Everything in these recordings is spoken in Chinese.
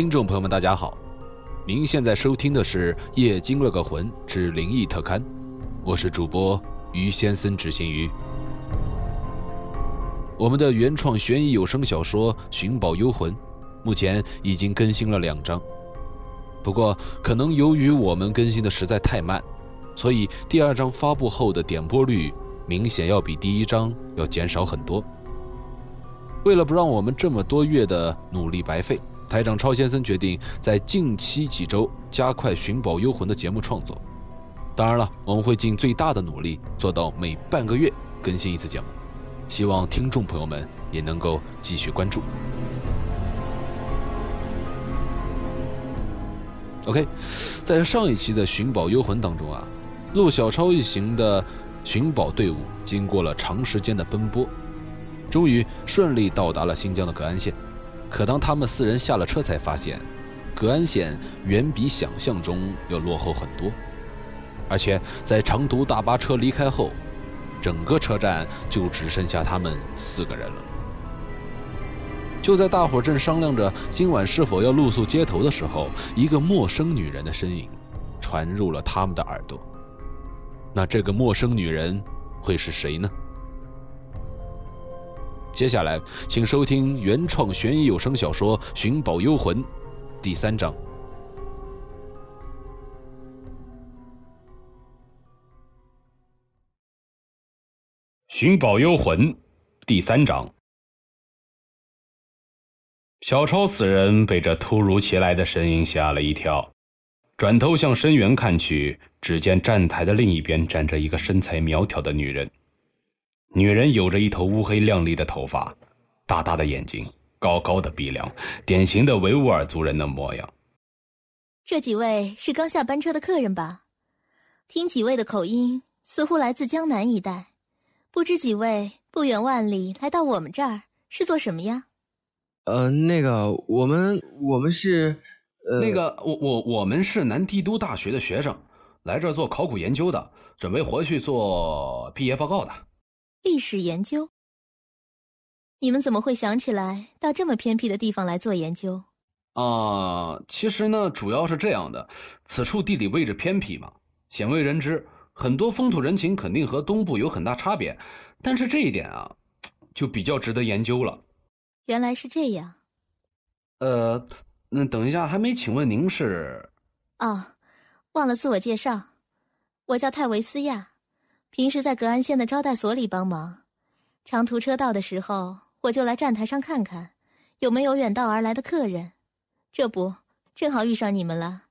听众朋友们，大家好，您现在收听的是《夜惊了个魂之灵异特刊》，我是主播于先生执行鱼。我们的原创悬疑有声小说《寻宝幽魂》，目前已经更新了两章，不过可能由于我们更新的实在太慢，所以第二章发布后的点播率明显要比第一章要减少很多。为了不让我们这么多月的努力白费，台长超先生决定在近期几周加快《寻宝幽魂》的节目创作。当然了，我们会尽最大的努力做到每半个月更新一次节目，希望听众朋友们也能够继续关注。OK，在上一期的《寻宝幽魂》当中啊，陆小超一行的寻宝队伍经过了长时间的奔波。终于顺利到达了新疆的格安县，可当他们四人下了车，才发现，格安县远比想象中要落后很多，而且在长途大巴车离开后，整个车站就只剩下他们四个人了。就在大伙正商量着今晚是否要露宿街头的时候，一个陌生女人的身影传入了他们的耳朵。那这个陌生女人会是谁呢？接下来，请收听原创悬疑有声小说《寻宝幽魂》第三章。《寻宝幽魂》第三章。小超四人被这突如其来的身影吓了一跳，转头向深渊看去，只见站台的另一边站着一个身材苗条的女人。女人有着一头乌黑亮丽的头发，大大的眼睛，高高的鼻梁，典型的维吾尔族人的模样。这几位是刚下班车的客人吧？听几位的口音，似乎来自江南一带。不知几位不远万里来到我们这儿是做什么呀？呃，那个，我们我们是，呃，那个，我我我们是南帝都大学的学生，来这儿做考古研究的，准备回去做毕业报告的。历史研究？你们怎么会想起来到这么偏僻的地方来做研究？啊，其实呢，主要是这样的，此处地理位置偏僻嘛，鲜为人知，很多风土人情肯定和东部有很大差别，但是这一点啊，就比较值得研究了。原来是这样。呃，那等一下，还没请问您是？啊，忘了自我介绍，我叫泰维斯亚。平时在格安县的招待所里帮忙，长途车到的时候，我就来站台上看看，有没有远道而来的客人。这不，正好遇上你们了。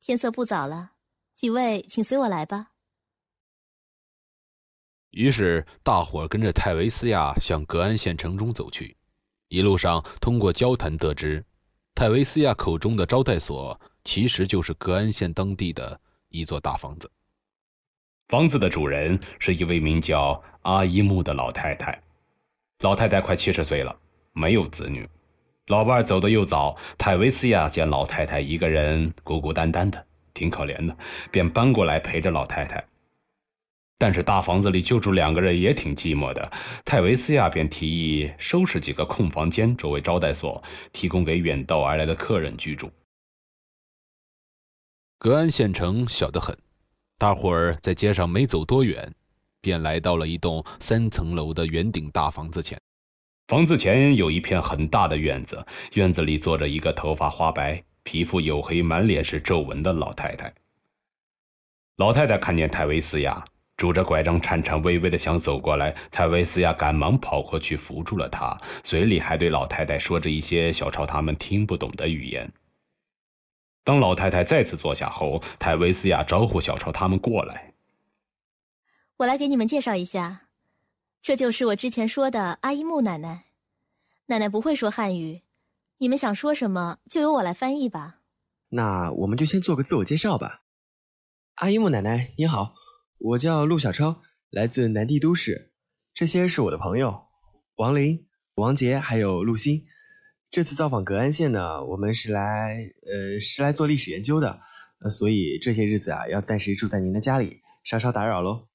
天色不早了，几位请随我来吧。于是，大伙跟着泰维斯亚向格安县城中走去。一路上，通过交谈得知，泰维斯亚口中的招待所，其实就是格安县当地的一座大房子。房子的主人是一位名叫阿依木的老太太，老太太快七十岁了，没有子女，老伴走的又早。泰维斯亚见老太太一个人孤孤单单的，挺可怜的，便搬过来陪着老太太。但是大房子里就住两个人也挺寂寞的，泰维斯亚便提议收拾几个空房间作为招待所，提供给远道而来的客人居住。格安县城小得很。大伙儿在街上没走多远，便来到了一栋三层楼的圆顶大房子前。房子前有一片很大的院子，院子里坐着一个头发花白、皮肤黝黑、满脸是皱纹的老太太。老太太看见泰维斯亚拄着拐杖，颤颤巍巍的想走过来，泰维斯亚赶忙跑过去扶住了她，嘴里还对老太太说着一些小超他们听不懂的语言。当老太太再次坐下后，泰维斯亚招呼小超他们过来。我来给你们介绍一下，这就是我之前说的阿依木奶奶。奶奶不会说汉语，你们想说什么就由我来翻译吧。那我们就先做个自我介绍吧。阿依木奶奶你好，我叫陆小超，来自南帝都市。这些是我的朋友王林、王杰还有陆欣。这次造访格安县呢，我们是来，呃，是来做历史研究的，呃，所以这些日子啊，要暂时住在您的家里，稍稍打扰喽。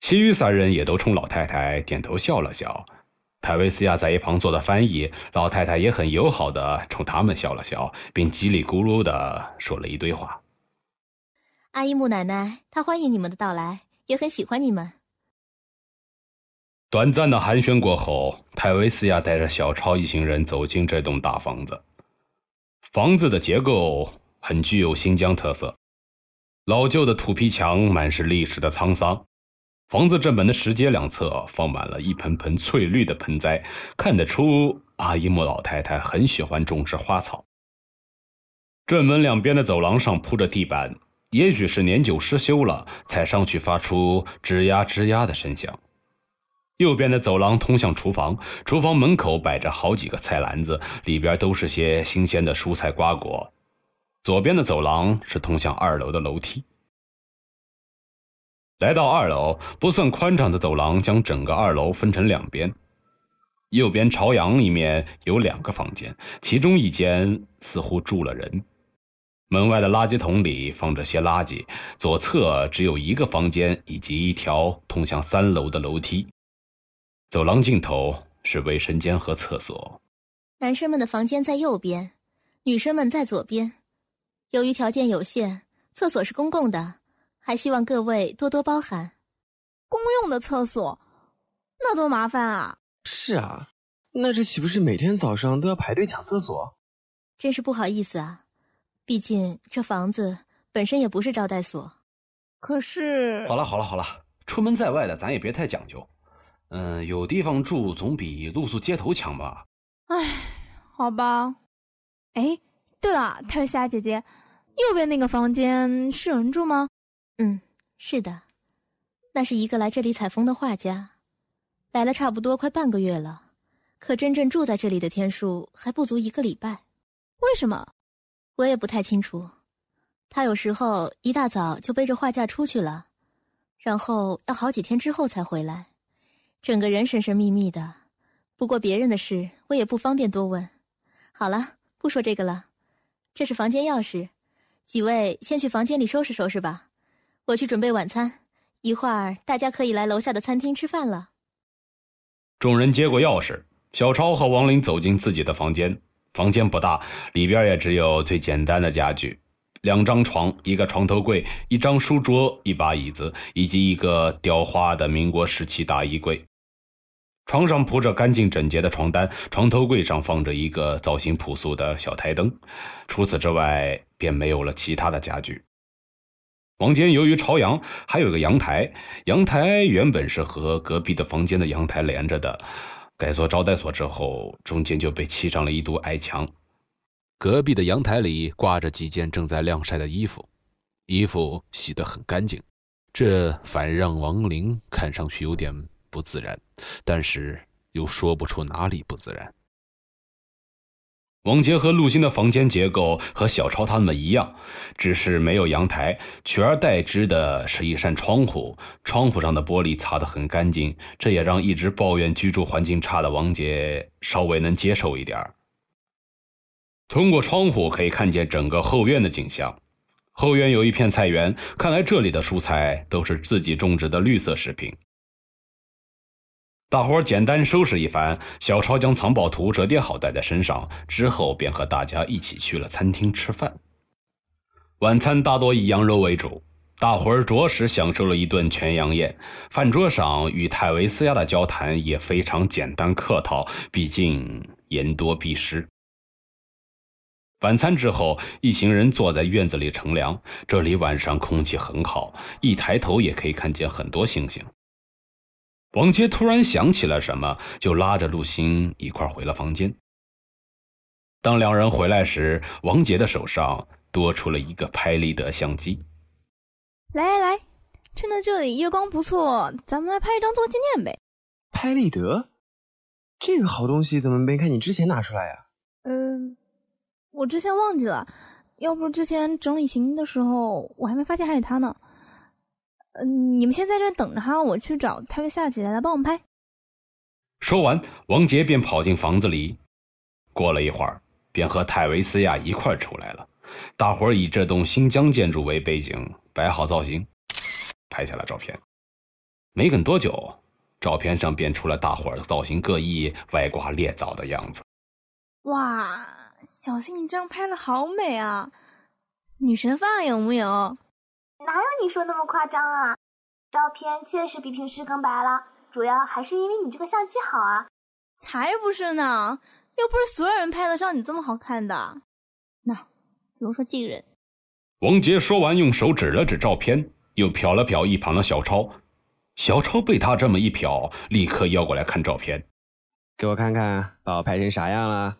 其余三人也都冲老太太点头笑了笑，泰维斯亚在一旁做的翻译，老太太也很友好的冲他们笑了笑，并叽里咕噜的说了一堆话。阿依木奶奶，她欢迎你们的到来，也很喜欢你们。短暂的寒暄过后，泰维斯亚带着小超一行人走进这栋大房子。房子的结构很具有新疆特色，老旧的土坯墙满是历史的沧桑。房子正门的石阶两侧放满了一盆盆翠绿的盆栽，看得出阿依木老太太很喜欢种植花草。正门两边的走廊上铺着地板，也许是年久失修了，踩上去发出吱呀吱呀的声响。右边的走廊通向厨房，厨房门口摆着好几个菜篮子，里边都是些新鲜的蔬菜瓜果。左边的走廊是通向二楼的楼梯。来到二楼，不算宽敞的走廊将整个二楼分成两边，右边朝阳一面有两个房间，其中一间似乎住了人。门外的垃圾桶里放着些垃圾，左侧只有一个房间以及一条通向三楼的楼梯。走廊尽头是卫生间和厕所。男生们的房间在右边，女生们在左边。由于条件有限，厕所是公共的。还希望各位多多包涵。公用的厕所，那多麻烦啊！是啊，那这岂不是每天早上都要排队抢厕所？真是不好意思啊，毕竟这房子本身也不是招待所。可是，好了好了好了，出门在外的咱也别太讲究。嗯，有地方住总比露宿街头强吧？唉，好吧。哎，对了，泰夏姐姐，右边那个房间是有人住吗？嗯，是的，那是一个来这里采风的画家，来了差不多快半个月了，可真正住在这里的天数还不足一个礼拜。为什么？我也不太清楚。他有时候一大早就背着画架出去了，然后要好几天之后才回来，整个人神神秘秘的。不过别人的事我也不方便多问。好了，不说这个了。这是房间钥匙，几位先去房间里收拾收拾吧。我去准备晚餐，一会儿大家可以来楼下的餐厅吃饭了。众人接过钥匙，小超和王林走进自己的房间。房间不大，里边也只有最简单的家具：两张床、一个床头柜、一张书桌、一把椅子，以及一个雕花的民国时期大衣柜。床上铺着干净整洁的床单，床头柜上放着一个造型朴素的小台灯。除此之外，便没有了其他的家具。房间由于朝阳，还有个阳台。阳台原本是和隔壁的房间的阳台连着的，改做招待所之后，中间就被砌上了一堵矮墙。隔壁的阳台里挂着几件正在晾晒的衣服，衣服洗得很干净，这反让王林看上去有点不自然，但是又说不出哪里不自然。王杰和陆欣的房间结构和小超他们一样，只是没有阳台，取而代之的是一扇窗户。窗户上的玻璃擦得很干净，这也让一直抱怨居住环境差的王杰稍微能接受一点。通过窗户可以看见整个后院的景象。后院有一片菜园，看来这里的蔬菜都是自己种植的绿色食品。大伙儿简单收拾一番，小超将藏宝图折叠好带在身上，之后便和大家一起去了餐厅吃饭。晚餐大多以羊肉为主，大伙儿着实享受了一顿全羊宴。饭桌上与泰维斯亚的交谈也非常简单客套，毕竟言多必失。晚餐之后，一行人坐在院子里乘凉，这里晚上空气很好，一抬头也可以看见很多星星。王杰突然想起了什么，就拉着陆星一块回了房间。当两人回来时，王杰的手上多出了一个拍立得相机。来来来，趁着这里月光不错，咱们来拍一张做纪念呗。拍立得，这个好东西怎么没看你之前拿出来呀？嗯，我之前忘记了，要不之前整理行李的时候，我还没发现还有它呢。嗯，你们先在这等着哈，我去找泰维夏姐来帮我们拍。说完，王杰便跑进房子里。过了一会儿，便和泰维斯亚一块出来了。大伙儿以这栋新疆建筑为背景，摆好造型，拍下了照片。没等多久，照片上便出了大伙儿造型各异、歪瓜裂枣的样子。哇，小新，你这样拍的好美啊！女神范有木有？哪有你说那么夸张啊？照片确实比平时更白了，主要还是因为你这个相机好啊。才不是呢，又不是所有人拍得上你这么好看的。那，比如说这个人。王杰说完，用手指了指照片，又瞟了瞟一旁的小超。小超被他这么一瞟，立刻要过来看照片。给我看看，把我拍成啥样了？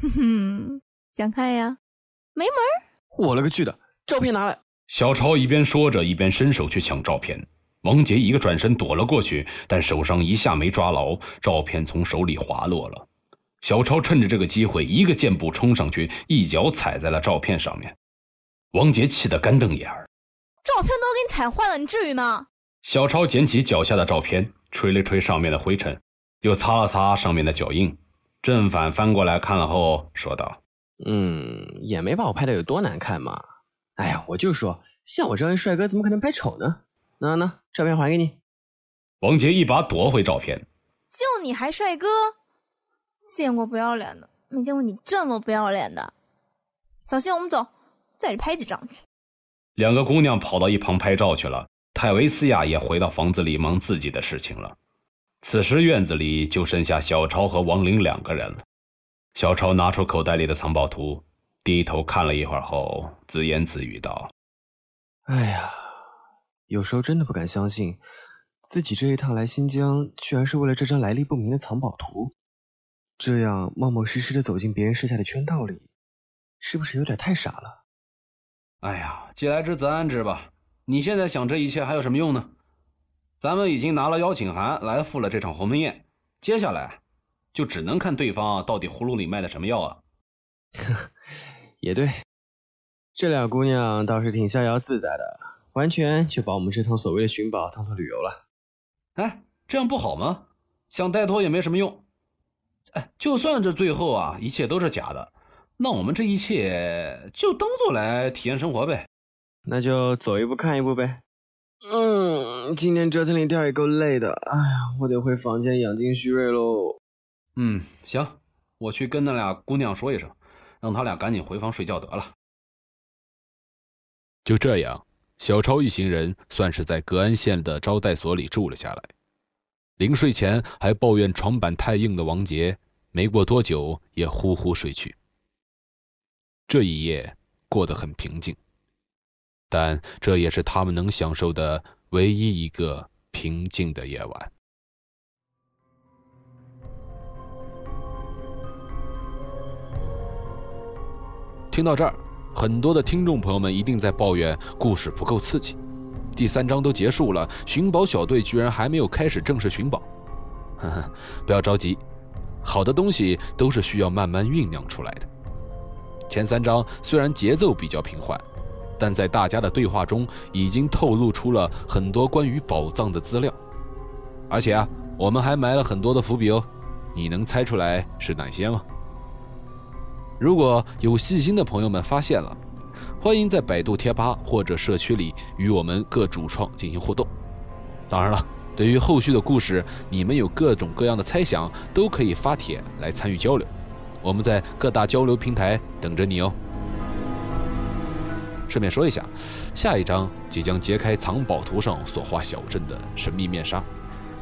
哼哼，想看呀？没门儿！我勒个去的！照片拿来！小超一边说着，一边伸手去抢照片。王杰一个转身躲了过去，但手上一下没抓牢，照片从手里滑落了。小超趁着这个机会，一个箭步冲上去，一脚踩在了照片上面。王杰气得干瞪眼儿：“照片都给你踩坏了，你至于吗？”小超捡起脚下的照片，吹了吹上面的灰尘，又擦了擦上面的脚印。正反翻过来看了后，说道：“嗯，也没把我拍的有多难看嘛。哎呀，我就说，像我这样帅哥，怎么可能拍丑呢？那那，照片还给你。”王杰一把夺回照片：“就你还帅哥？见过不要脸的，没见过你这么不要脸的。小新，我们走，再去拍几张去。”两个姑娘跑到一旁拍照去了。泰维斯亚也回到房子里忙自己的事情了。此时院子里就剩下小超和王玲两个人了。小超拿出口袋里的藏宝图，低头看了一会儿后，自言自语道：“哎呀，有时候真的不敢相信，自己这一趟来新疆，居然是为了这张来历不明的藏宝图。这样冒冒失失的走进别人设下的圈套里，是不是有点太傻了？”哎呀，既来之则安之吧。你现在想这一切还有什么用呢？咱们已经拿了邀请函来赴了这场鸿门宴，接下来就只能看对方到底葫芦里卖的什么药啊！也对，这俩姑娘倒是挺逍遥自在的，完全就把我们这趟所谓的寻宝当做旅游了。哎，这样不好吗？想带托也没什么用。哎，就算这最后啊一切都是假的，那我们这一切就当做来体验生活呗。那就走一步看一步呗。嗯，今天折腾了一天也够累的。哎呀，我得回房间养精蓄锐喽。嗯，行，我去跟那俩姑娘说一声，让他俩赶紧回房睡觉得了。就这样，小超一行人算是在格安县的招待所里住了下来。临睡前还抱怨床板太硬的王杰，没过多久也呼呼睡去。这一夜过得很平静。但这也是他们能享受的唯一一个平静的夜晚。听到这儿，很多的听众朋友们一定在抱怨故事不够刺激。第三章都结束了，寻宝小队居然还没有开始正式寻宝。呵呵，不要着急，好的东西都是需要慢慢酝酿出来的。前三章虽然节奏比较平缓。但在大家的对话中，已经透露出了很多关于宝藏的资料，而且啊，我们还埋了很多的伏笔哦。你能猜出来是哪些吗？如果有细心的朋友们发现了，欢迎在百度贴吧或者社区里与我们各主创进行互动。当然了，对于后续的故事，你们有各种各样的猜想，都可以发帖来参与交流。我们在各大交流平台等着你哦。顺便说一下，下一章即将揭开藏宝图上所画小镇的神秘面纱，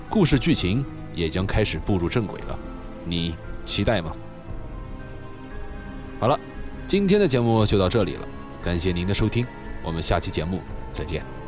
故事剧情也将开始步入正轨了，你期待吗？好了，今天的节目就到这里了，感谢您的收听，我们下期节目再见。